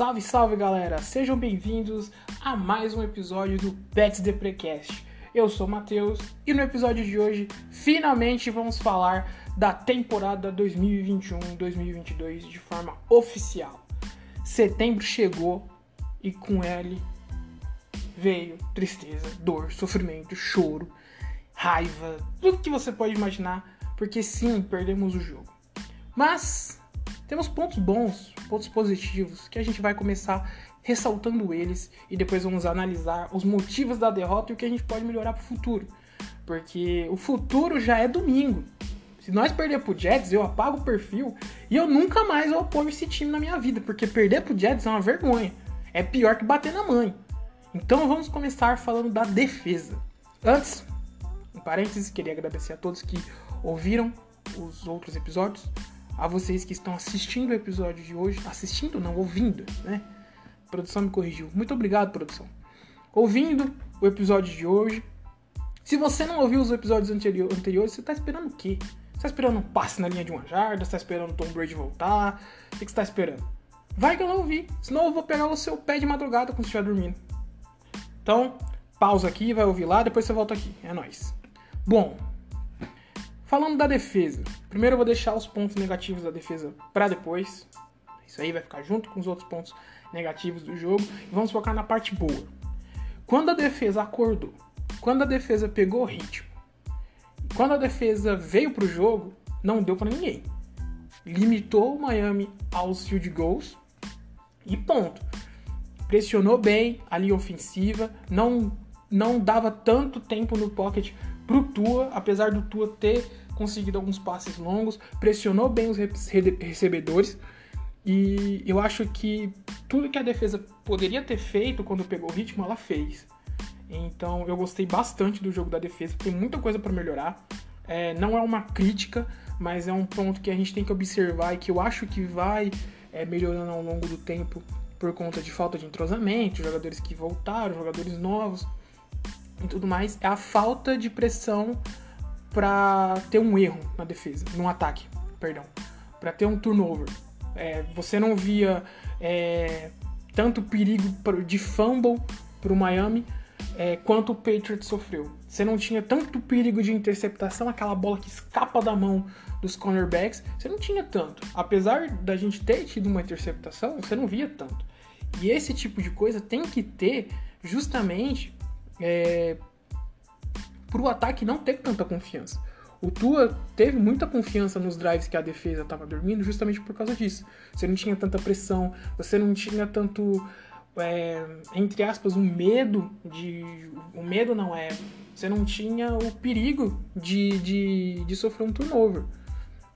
Salve, salve galera! Sejam bem-vindos a mais um episódio do Pets The Precast. Eu sou o Matheus e no episódio de hoje finalmente vamos falar da temporada 2021-2022 de forma oficial. Setembro chegou e com ele veio tristeza, dor, sofrimento, choro, raiva, tudo que você pode imaginar, porque sim, perdemos o jogo. Mas temos pontos bons, pontos positivos, que a gente vai começar ressaltando eles e depois vamos analisar os motivos da derrota e o que a gente pode melhorar para o futuro. Porque o futuro já é domingo. Se nós perder pro Jets, eu apago o perfil e eu nunca mais vou apoio esse time na minha vida, porque perder pro Jets é uma vergonha. É pior que bater na mãe. Então vamos começar falando da defesa. Antes, em parênteses, queria agradecer a todos que ouviram os outros episódios a vocês que estão assistindo o episódio de hoje, assistindo não, ouvindo, né? A produção me corrigiu. Muito obrigado, produção. Ouvindo o episódio de hoje. Se você não ouviu os episódios anteriores, você tá esperando o quê? Você tá esperando um passe na linha de uma jarda? Você tá esperando o Tom Brady voltar? O que você tá esperando? Vai que eu não ouvi, senão eu vou pegar o seu pé de madrugada quando você estiver dormindo. Então, pausa aqui, vai ouvir lá, depois você volta aqui. É nóis. Bom, Falando da defesa, primeiro eu vou deixar os pontos negativos da defesa para depois. Isso aí vai ficar junto com os outros pontos negativos do jogo. E vamos focar na parte boa. Quando a defesa acordou, quando a defesa pegou o ritmo, quando a defesa veio para o jogo, não deu para ninguém. Limitou o Miami aos field goals e ponto. Pressionou bem a linha ofensiva, não, não dava tanto tempo no pocket pro Tua, apesar do Tua ter conseguido alguns passes longos, pressionou bem os recebedores. E eu acho que tudo que a defesa poderia ter feito quando pegou o ritmo, ela fez. Então eu gostei bastante do jogo da defesa, tem muita coisa para melhorar. É, não é uma crítica, mas é um ponto que a gente tem que observar e que eu acho que vai é, melhorando ao longo do tempo por conta de falta de entrosamento, jogadores que voltaram, jogadores novos e tudo mais. É a falta de pressão para ter um erro na defesa, num ataque, perdão, para ter um turnover. É, você não via é, tanto perigo de fumble para o Miami é, quanto o Patriots sofreu. Você não tinha tanto perigo de interceptação, aquela bola que escapa da mão dos cornerbacks, você não tinha tanto. Apesar da gente ter tido uma interceptação, você não via tanto. E esse tipo de coisa tem que ter justamente é, para o ataque não ter tanta confiança. O Tua teve muita confiança nos drives que a defesa estava dormindo justamente por causa disso. Você não tinha tanta pressão, você não tinha tanto, é, entre aspas, um medo de. O medo não é. Você não tinha o perigo de, de, de sofrer um turnover.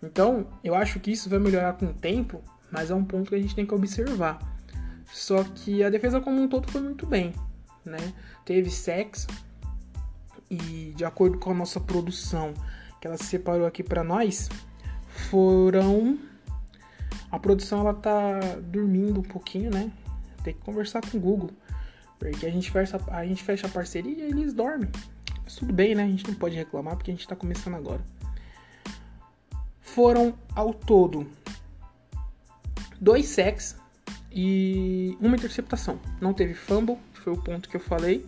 Então, eu acho que isso vai melhorar com o tempo, mas é um ponto que a gente tem que observar. Só que a defesa como um todo foi muito bem, né? Teve sexo, e de acordo com a nossa produção que ela separou aqui para nós, foram a produção ela tá dormindo um pouquinho, né? Tem que conversar com o Google, porque a gente fecha a gente fecha a parceria e eles dormem. Mas tudo bem, né? A gente não pode reclamar porque a gente tá começando agora. Foram ao todo dois sacks e uma interceptação. Não teve fumble, foi o ponto que eu falei.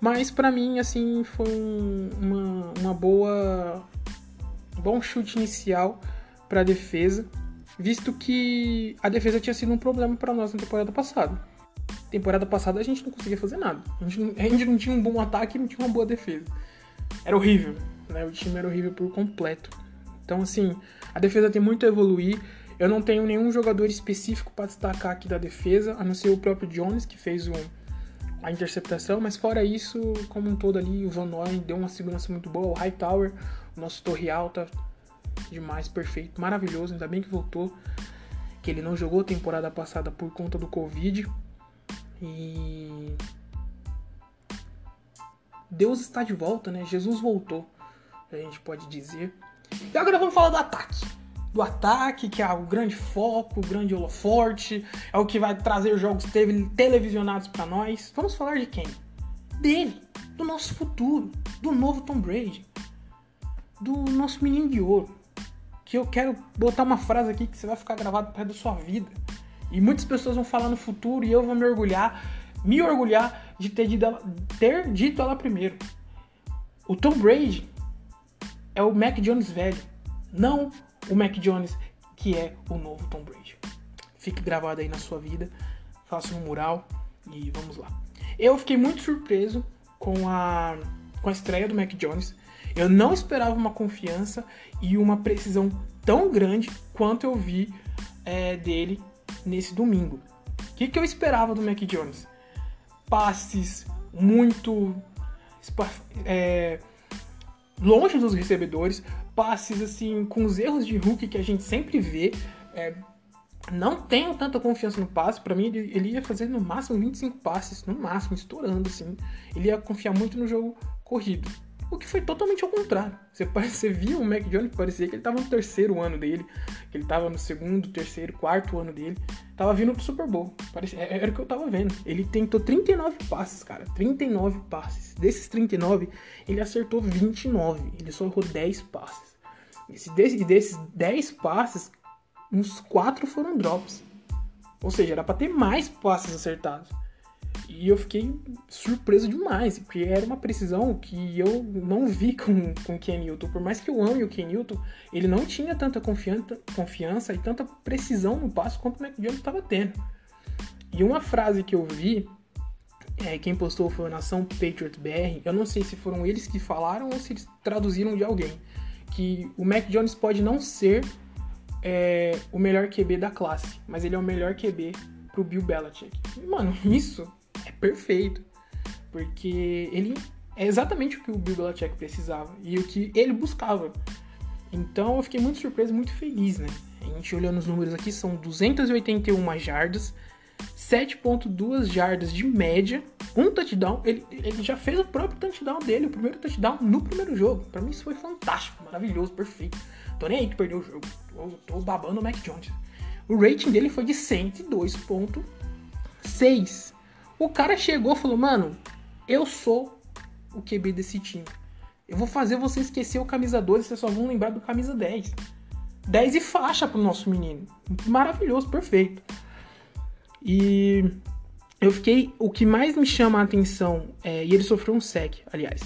Mas para mim, assim, foi um, uma, uma boa. Bom chute inicial para a defesa, visto que a defesa tinha sido um problema para nós na temporada passada. Temporada passada a gente não conseguia fazer nada. A gente, não, a gente não tinha um bom ataque e não tinha uma boa defesa. Era horrível, né? O time era horrível por completo. Então, assim, a defesa tem muito a evoluir. Eu não tenho nenhum jogador específico para destacar aqui da defesa, a não ser o próprio Jones, que fez um a interceptação, mas fora isso, como um todo ali, o Van Noy deu uma segurança muito boa, o Hightower, o nosso torre alta, demais, perfeito, maravilhoso, ainda bem que voltou, que ele não jogou temporada passada por conta do Covid, e Deus está de volta, né? Jesus voltou, a gente pode dizer. E agora vamos falar do ataque do ataque, que é o grande foco, o grande holoforte, é o que vai trazer jogos televisionados para nós. Vamos falar de quem? Dele, do nosso futuro, do novo Tom Brady, do nosso menino de ouro. Que eu quero botar uma frase aqui que você vai ficar gravado perto da sua vida. E muitas pessoas vão falar no futuro e eu vou me orgulhar, me orgulhar de ter dito, ter dito ela primeiro. O Tom Brady é o Mac Jones velho, não o Mac Jones que é o novo Tom Brady. Fique gravado aí na sua vida, faça um mural e vamos lá. Eu fiquei muito surpreso com a, com a estreia do Mac Jones. Eu não esperava uma confiança e uma precisão tão grande quanto eu vi é, dele nesse domingo. O que, que eu esperava do Mac Jones? Passes muito é, longe dos recebedores, passes assim com os erros de Hulk que a gente sempre vê. É, não tenho tanta confiança no passe. Para mim, ele, ele, ia fazer no máximo 25 passes, no máximo, estourando assim. Ele ia confiar muito no jogo corrido. O que foi totalmente ao contrário. Você, você via o Mac Jones, parecia que ele estava no terceiro ano dele, que ele estava no segundo, terceiro, quarto ano dele. Tava vindo pro Super Bowl. Parecia, é, era o que eu tava vendo. Ele tentou 39 passes, cara. 39 passes. Desses 39, ele acertou 29. Ele só errou 10 passes. E desses 10 passes, uns 4 foram drops. Ou seja, era para ter mais passes acertados. E eu fiquei surpreso demais, porque era uma precisão que eu não vi com, com o Ken Newton. Por mais que eu ame o Ken Newton, ele não tinha tanta confiança, confiança e tanta precisão no passo quanto o Jones estava tendo. E uma frase que eu vi, é, quem postou foi a Nação Patriot BR, eu não sei se foram eles que falaram ou se eles traduziram de alguém, que o Mac Jones pode não ser é, o melhor QB da classe, mas ele é o melhor QB pro Bill Belichick. Mano, isso é perfeito. Porque ele é exatamente o que o Bill Belichick precisava e o que ele buscava. Então eu fiquei muito surpreso, muito feliz, né? A gente olhando os números aqui, são 281 jardas, 7.2 jardas de média, um touchdown. Ele, ele já fez o próprio touchdown dele, o primeiro touchdown no primeiro jogo. Para mim isso foi fantástico, maravilhoso, perfeito. Tô nem aí que perdeu o jogo. Tô, tô babando o Mac Jones. O rating dele foi de 102.6. O cara chegou e falou: Mano, eu sou o QB desse time. Eu vou fazer você esquecer o camisa 12, vocês só vão lembrar do camisa 10. 10 e faixa pro nosso menino. Maravilhoso, perfeito. E eu fiquei. O que mais me chama a atenção, é, e ele sofreu um sec, aliás.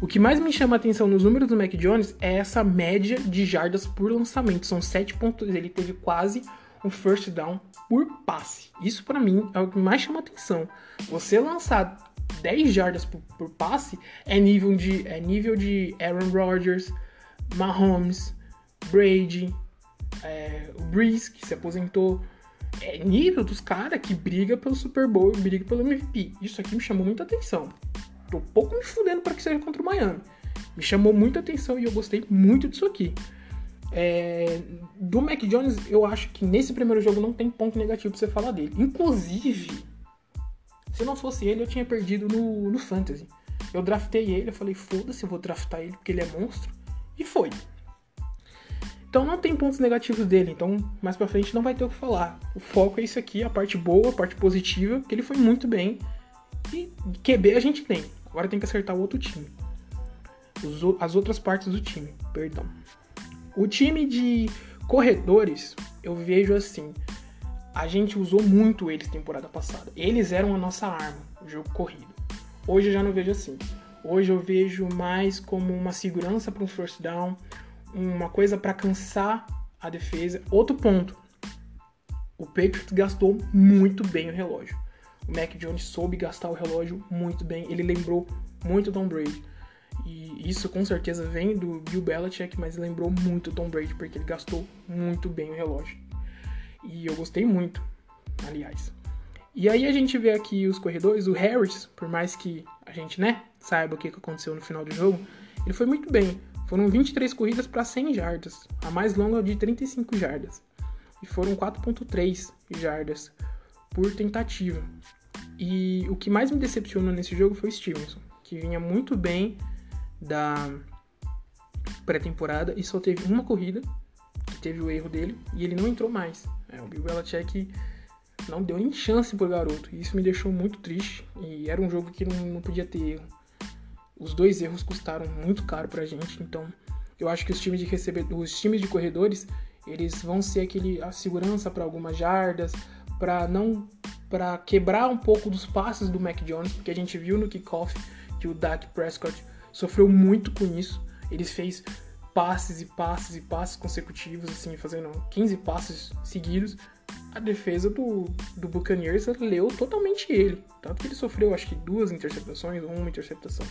O que mais me chama a atenção nos números do Mac Jones é essa média de jardas por lançamento. São 7 pontos. Ele teve quase um first down por passe. Isso para mim é o que mais chama atenção. Você lançar 10 jardas por, por, passe é nível de é nível de Aaron Rodgers, Mahomes, Brady, é, o Breeze que se aposentou. É nível dos caras que briga pelo Super Bowl e briga pelo MVP. Isso aqui me chamou muita atenção. Tô pouco me fudendo para que seja contra o Miami. Me chamou muita atenção e eu gostei muito disso aqui. É, do Mac Jones, eu acho que nesse primeiro jogo não tem ponto negativo pra você falar dele. Inclusive, se não fosse ele, eu tinha perdido no, no Fantasy. Eu draftei ele, eu falei, foda-se, eu vou draftar ele porque ele é monstro. E foi. Então não tem pontos negativos dele, então mais pra frente não vai ter o que falar. O foco é isso aqui, a parte boa, a parte positiva, que ele foi muito bem. E QB a gente tem. Agora tem que acertar o outro time. Os, as outras partes do time, perdão. O time de corredores, eu vejo assim, a gente usou muito eles temporada passada. Eles eram a nossa arma, o jogo corrido. Hoje eu já não vejo assim. Hoje eu vejo mais como uma segurança para um first down, uma coisa para cansar a defesa. Outro ponto, o Patriots gastou muito bem o relógio. O Mac Jones soube gastar o relógio muito bem. Ele lembrou muito Tom Brady. E isso com certeza vem do Bill Belichick, mas lembrou muito Tom Brady, porque ele gastou muito bem o relógio. E eu gostei muito, aliás. E aí a gente vê aqui os corredores, o Harris, por mais que a gente, né, saiba o que aconteceu no final do jogo, ele foi muito bem. Foram 23 corridas para 100 jardas, a mais longa de 35 jardas. E foram 4.3 jardas por tentativa. E o que mais me decepcionou nesse jogo foi o Stevenson, que vinha muito bem da pré-temporada e só teve uma corrida, que teve o erro dele, e ele não entrou mais. É, o Bill Belichick não deu nem chance pro garoto, e isso me deixou muito triste, e era um jogo que não, não podia ter erro. Os dois erros custaram muito caro pra gente, então eu acho que os times de receber, os times de corredores, eles vão ser aquele a segurança para algumas jardas, para não para quebrar um pouco dos passes do Mac Jones, porque a gente viu no kickoff que o Dak Prescott sofreu muito com isso. Ele fez passes e passes e passes consecutivos, assim, fazendo 15 passes seguidos. A defesa do, do Buccaneers leu totalmente ele. Tanto que ele sofreu, acho que duas interceptações uma interceptação.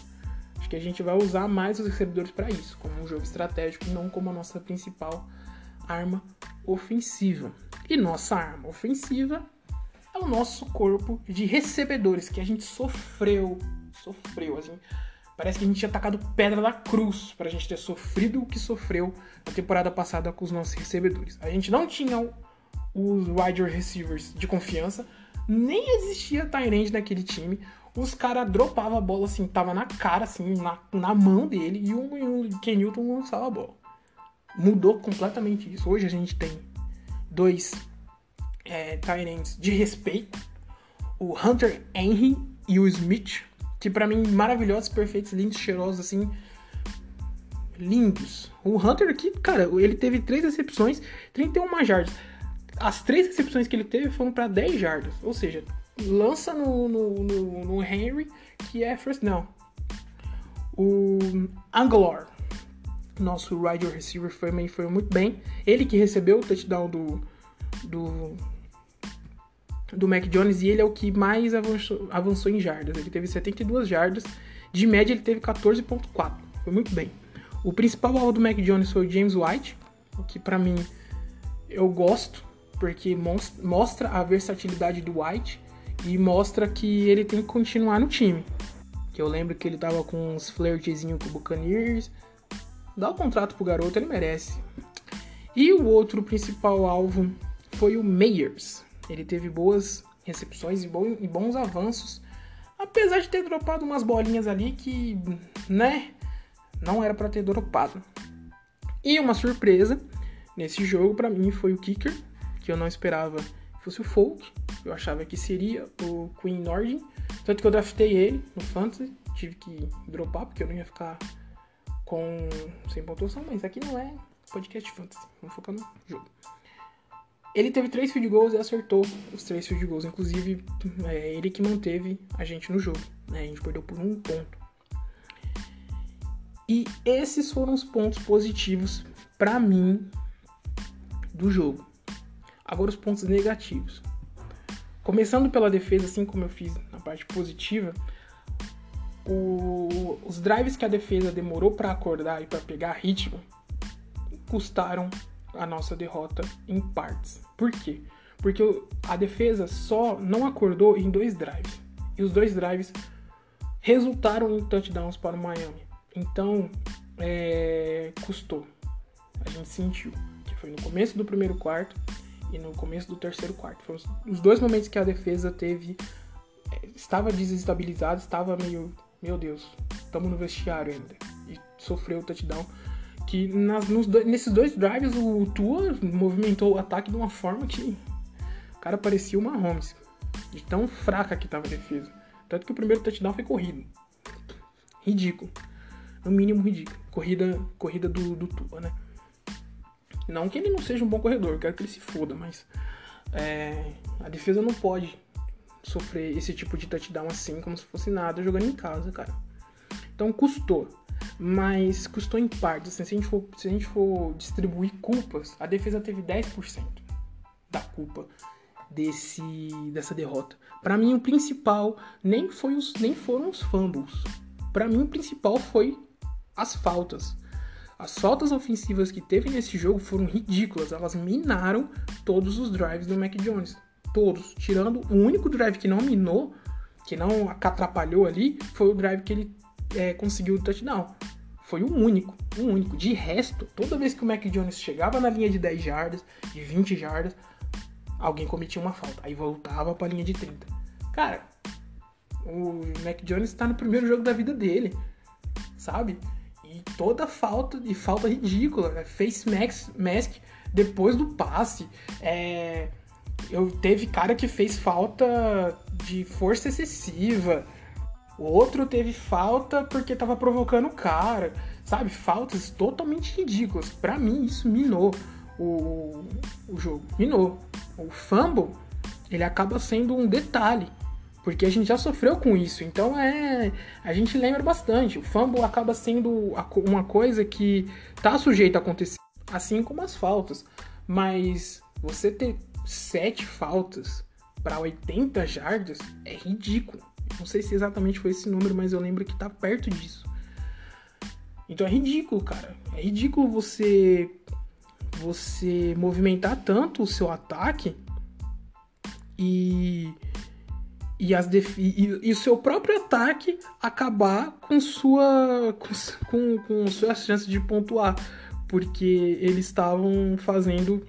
Que a gente vai usar mais os recebedores para isso, como um jogo estratégico, não como a nossa principal arma ofensiva. E nossa arma ofensiva é o nosso corpo de recebedores que a gente sofreu, sofreu assim. Parece que a gente tinha atacado pedra da cruz para a gente ter sofrido o que sofreu na temporada passada com os nossos recebedores. A gente não tinha os wide receivers de confiança, nem existia Tyrande naquele time. Os caras dropavam a bola assim, tava na cara, assim, na, na mão dele, e o, Ken Newton lançava a bola. Mudou completamente isso. Hoje a gente tem dois é, de respeito, o Hunter Henry e o Smith, que para mim maravilhosos, perfeitos, lindos, cheirosos, assim, lindos. O Hunter aqui, cara, ele teve três recepções, 31 jardas. As três recepções que ele teve foram para 10 jardas, ou seja, lança no, no, no, no Henry, que é first down. O Anglor, nosso wide receiver, foi, foi muito bem. Ele que recebeu o touchdown do, do do Mac Jones e ele é o que mais avançou, avançou em jardas. Ele teve 72 jardas, de média ele teve 14.4. Foi muito bem. O principal alvo do Mac Jones foi o James White, o que para mim eu gosto, porque mostra a versatilidade do White e mostra que ele tem que continuar no time. Que eu lembro que ele tava com uns flirtzinho com o Buccaneers. Dá o contrato pro garoto, ele merece. E o outro principal alvo foi o Meyers, ele teve boas recepções e, bons avanços, apesar de ter dropado umas bolinhas ali que, né, não era para ter dropado. E uma surpresa nesse jogo para mim foi o kicker, que eu não esperava fosse o Folk, eu achava que seria o Queen Nordin, tanto que eu draftei ele no Fantasy, tive que dropar porque eu não ia ficar com sem pontuação, mas aqui não é podcast Fantasy, vamos focar no jogo. Ele teve três field goals e acertou os três field goals. Inclusive, é ele que manteve a gente no jogo. Né? A gente perdeu por um ponto. E esses foram os pontos positivos para mim do jogo. Agora os pontos negativos. Começando pela defesa, assim como eu fiz na parte positiva, o, os drives que a defesa demorou para acordar e para pegar ritmo custaram a nossa derrota em partes. Por quê? Porque a defesa só não acordou em dois drives. E os dois drives resultaram em touchdowns para o Miami. Então, é, custou. A gente sentiu. Que foi no começo do primeiro quarto e no começo do terceiro quarto. Foram os dois momentos que a defesa teve. É, estava desestabilizada, estava meio. Meu Deus, estamos no vestiário ainda. E sofreu o touchdown que nas, nos, nesses dois drives o Tua movimentou o ataque de uma forma que o cara parecia uma Holmes. De tão fraca que tava a defesa. Tanto que o primeiro touchdown foi corrido. Ridículo. No mínimo ridículo. Corrida, corrida do, do Tua, né? Não que ele não seja um bom corredor, quero que ele se foda, mas é, a defesa não pode sofrer esse tipo de touchdown assim, como se fosse nada, jogando em casa, cara. Então custou mas custou em partes. Assim, se, a gente for, se a gente for distribuir culpas, a defesa teve 10% da culpa desse dessa derrota. Para mim o principal nem foi os nem foram os fumbles. Para mim o principal foi as faltas. As faltas ofensivas que teve nesse jogo foram ridículas, elas minaram todos os drives do Mac Jones, todos, tirando o único drive que não minou, que não atrapalhou ali, foi o drive que ele é, conseguiu o touchdown. Foi o único, o único. De resto, toda vez que o Mac Jones chegava na linha de 10 jardas, de 20 jardas, alguém cometia uma falta. Aí voltava pra linha de 30. Cara, o Mac Jones tá no primeiro jogo da vida dele, sabe? Toda falta, e falta ridícula, né? face mask, mask depois do passe. É, eu teve cara que fez falta de força excessiva. O outro teve falta porque tava provocando o cara, sabe? Faltas totalmente ridículas. Para mim, isso minou o, o jogo. Minou. O fumble, ele acaba sendo um detalhe. Porque a gente já sofreu com isso, então é. A gente lembra bastante. O fumble acaba sendo uma coisa que tá sujeita a acontecer, assim como as faltas. Mas você ter sete faltas para 80 jardas é ridículo. Não sei se exatamente foi esse número, mas eu lembro que tá perto disso. Então é ridículo, cara. É ridículo você você movimentar tanto o seu ataque e e, as e, e, o seu próprio ataque acabar com sua com, com suas chances de pontuar porque eles estavam fazendo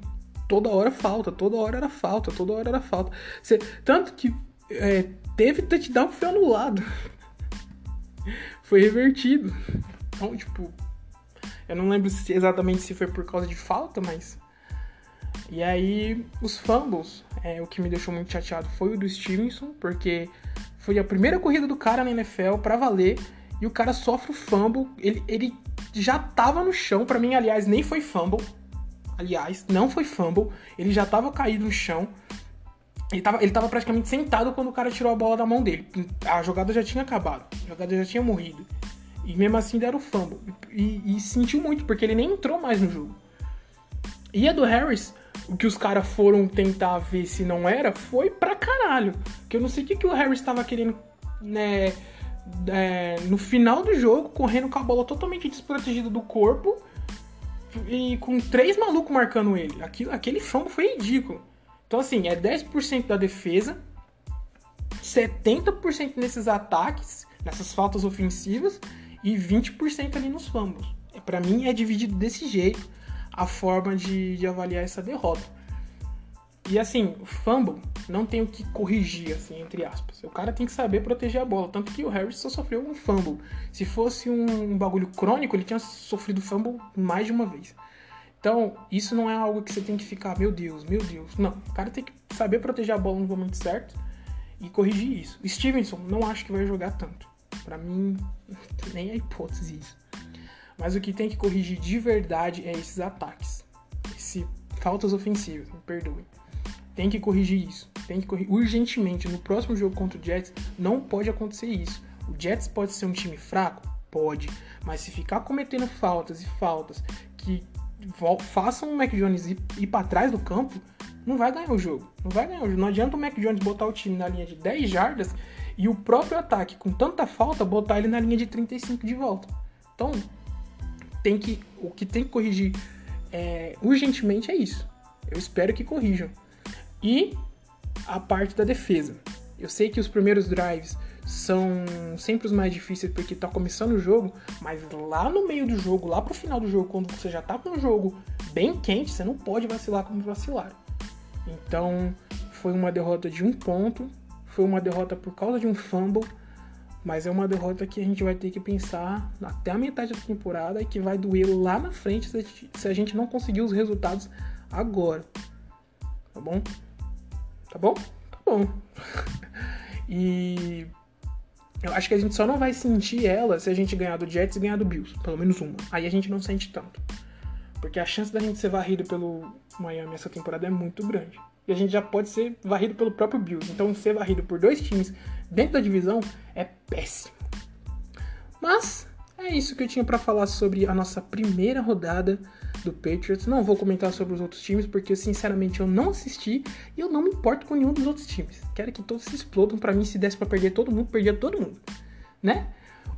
toda hora falta, toda hora era falta, toda hora era falta. Tanto que é, teve touchdown que foi anulado. foi revertido. Então, tipo, eu não lembro se, exatamente se foi por causa de falta, mas. E aí, os fumbles, é, o que me deixou muito chateado foi o do Stevenson, porque foi a primeira corrida do cara na NFL para valer e o cara sofre o fumble. Ele, ele já tava no chão, para mim, aliás, nem foi fumble. Aliás, não foi fumble, ele já tava caído no chão. Ele tava, ele tava praticamente sentado quando o cara tirou a bola da mão dele. A jogada já tinha acabado, a jogada já tinha morrido. E mesmo assim deram o fumble. E, e, sentiu muito, porque ele nem entrou mais no jogo. E a do Harris, o que os caras foram tentar ver se não era, foi pra caralho. Que eu não sei o que, que o Harris tava querendo, né? É, no final do jogo, correndo com a bola totalmente desprotegida do corpo e com três malucos marcando ele. Aquilo, aquele fumble foi ridículo. Então, assim, é 10% da defesa, 70% nesses ataques, nessas faltas ofensivas e 20% ali nos fumbles. É, Para mim é dividido desse jeito a forma de, de avaliar essa derrota. E assim, fumble não tem o que corrigir, assim, entre aspas. O cara tem que saber proteger a bola. Tanto que o Harris só sofreu um fumble. Se fosse um, bagulho crônico, ele tinha sofrido fumble mais de uma vez. Então, isso não é algo que você tem que ficar, meu Deus, meu Deus. Não, o cara tem que saber proteger a bola no momento certo e corrigir isso. Stevenson, não acho que vai jogar tanto. Para mim, nem é hipótese isso. Mas o que tem que corrigir de verdade é esses ataques. Esse, faltas ofensivas, me perdoem. Tem que corrigir isso. Tem que corrigir urgentemente. No próximo jogo contra o Jets, não pode acontecer isso. O Jets pode ser um time fraco? Pode. Mas se ficar cometendo faltas e faltas que façam o Mac Jones ir, ir para trás do campo, não vai ganhar o jogo. Não vai ganhar o jogo. Não adianta o Mac Jones botar o time na linha de 10 jardas e o próprio ataque, com tanta falta, botar ele na linha de 35 de volta. Então, tem que, o que tem que corrigir é, urgentemente é isso. Eu espero que corrijam. E a parte da defesa. Eu sei que os primeiros drives são sempre os mais difíceis porque tá começando o jogo, mas lá no meio do jogo, lá pro final do jogo, quando você já tá com o jogo bem quente, você não pode vacilar como vacilaram. Então, foi uma derrota de um ponto foi uma derrota por causa de um fumble, mas é uma derrota que a gente vai ter que pensar até a metade da temporada e que vai doer lá na frente se a gente não conseguir os resultados agora. Tá bom? Tá bom? Tá bom. e eu acho que a gente só não vai sentir ela se a gente ganhar do Jets e ganhar do Bills, pelo menos uma. Aí a gente não sente tanto. Porque a chance da gente ser varrido pelo Miami essa temporada é muito grande e a gente já pode ser varrido pelo próprio Bills. Então, ser varrido por dois times dentro da divisão é péssimo. Mas é isso que eu tinha para falar sobre a nossa primeira rodada do Patriots. Não vou comentar sobre os outros times porque sinceramente eu não assisti e eu não me importo com nenhum dos outros times. Quero que todos se explodam para mim se desse para perder todo mundo, perder todo mundo, né?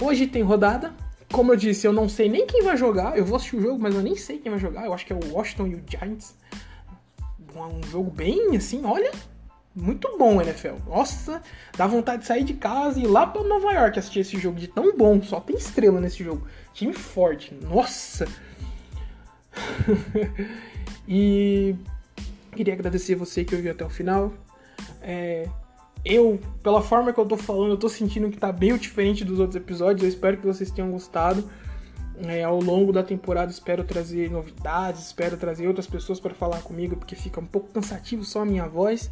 Hoje tem rodada. Como eu disse, eu não sei nem quem vai jogar. Eu vou assistir o jogo, mas eu nem sei quem vai jogar. Eu acho que é o Washington e o Giants um jogo bem assim, olha, muito bom NFL. Nossa, dá vontade de sair de casa e ir lá para Nova York assistir esse jogo de tão bom. Só tem estrela nesse jogo. Time forte. Nossa. e queria agradecer você que ouviu até o final. É, eu, pela forma que eu tô falando, eu tô sentindo que tá bem diferente dos outros episódios. Eu espero que vocês tenham gostado. É, ao longo da temporada espero trazer novidades, espero trazer outras pessoas para falar comigo, porque fica um pouco cansativo só a minha voz.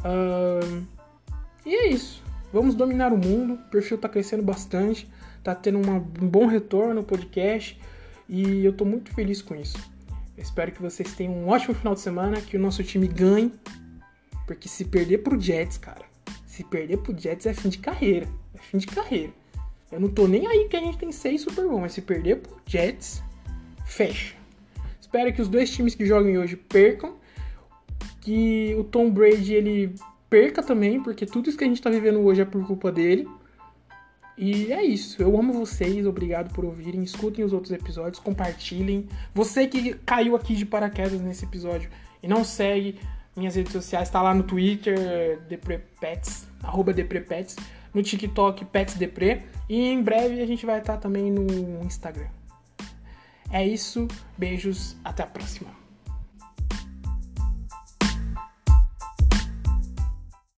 Uh, e é isso. Vamos dominar o mundo. O perfil está crescendo bastante, está tendo uma, um bom retorno no podcast e eu estou muito feliz com isso. Espero que vocês tenham um ótimo final de semana, que o nosso time ganhe Porque se perder pro Jets, cara, se perder pro Jets é fim de carreira. É fim de carreira. Eu não tô nem aí que a gente tem seis Super Bowl, mas se perder pro Jets, fecha. Espero que os dois times que jogam hoje percam. Que o Tom Brady ele perca também, porque tudo isso que a gente tá vivendo hoje é por culpa dele. E é isso. Eu amo vocês. Obrigado por ouvirem. Escutem os outros episódios. Compartilhem. Você que caiu aqui de paraquedas nesse episódio e não segue minhas redes sociais, tá lá no Twitter, DeprePets, arroba DeprePets, no TikTok PetsDepre. E em breve a gente vai estar também no Instagram. É isso. Beijos. Até a próxima.